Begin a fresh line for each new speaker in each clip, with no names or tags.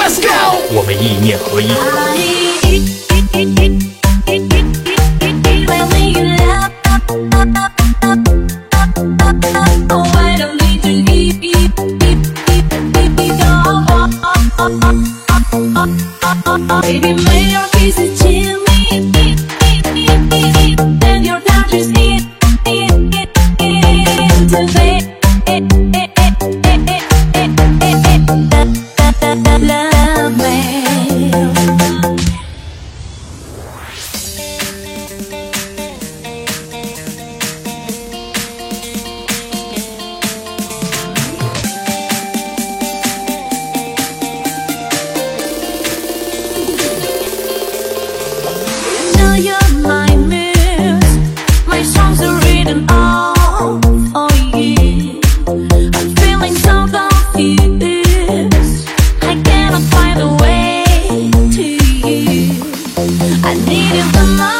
let's go 我们意念合一。
need it the most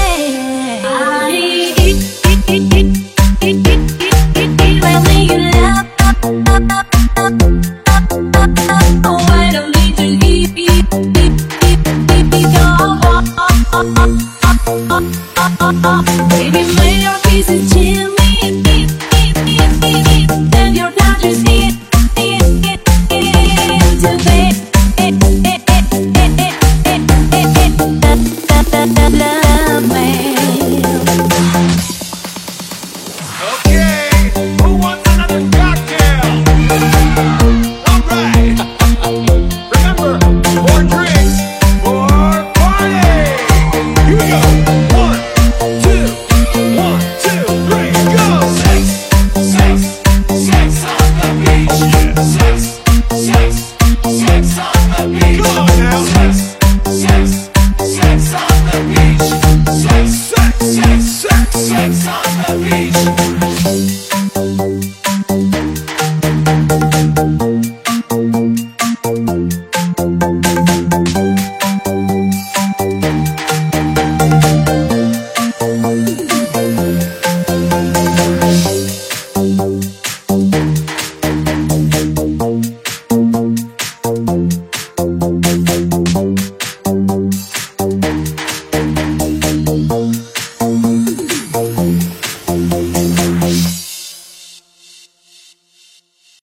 Sex on.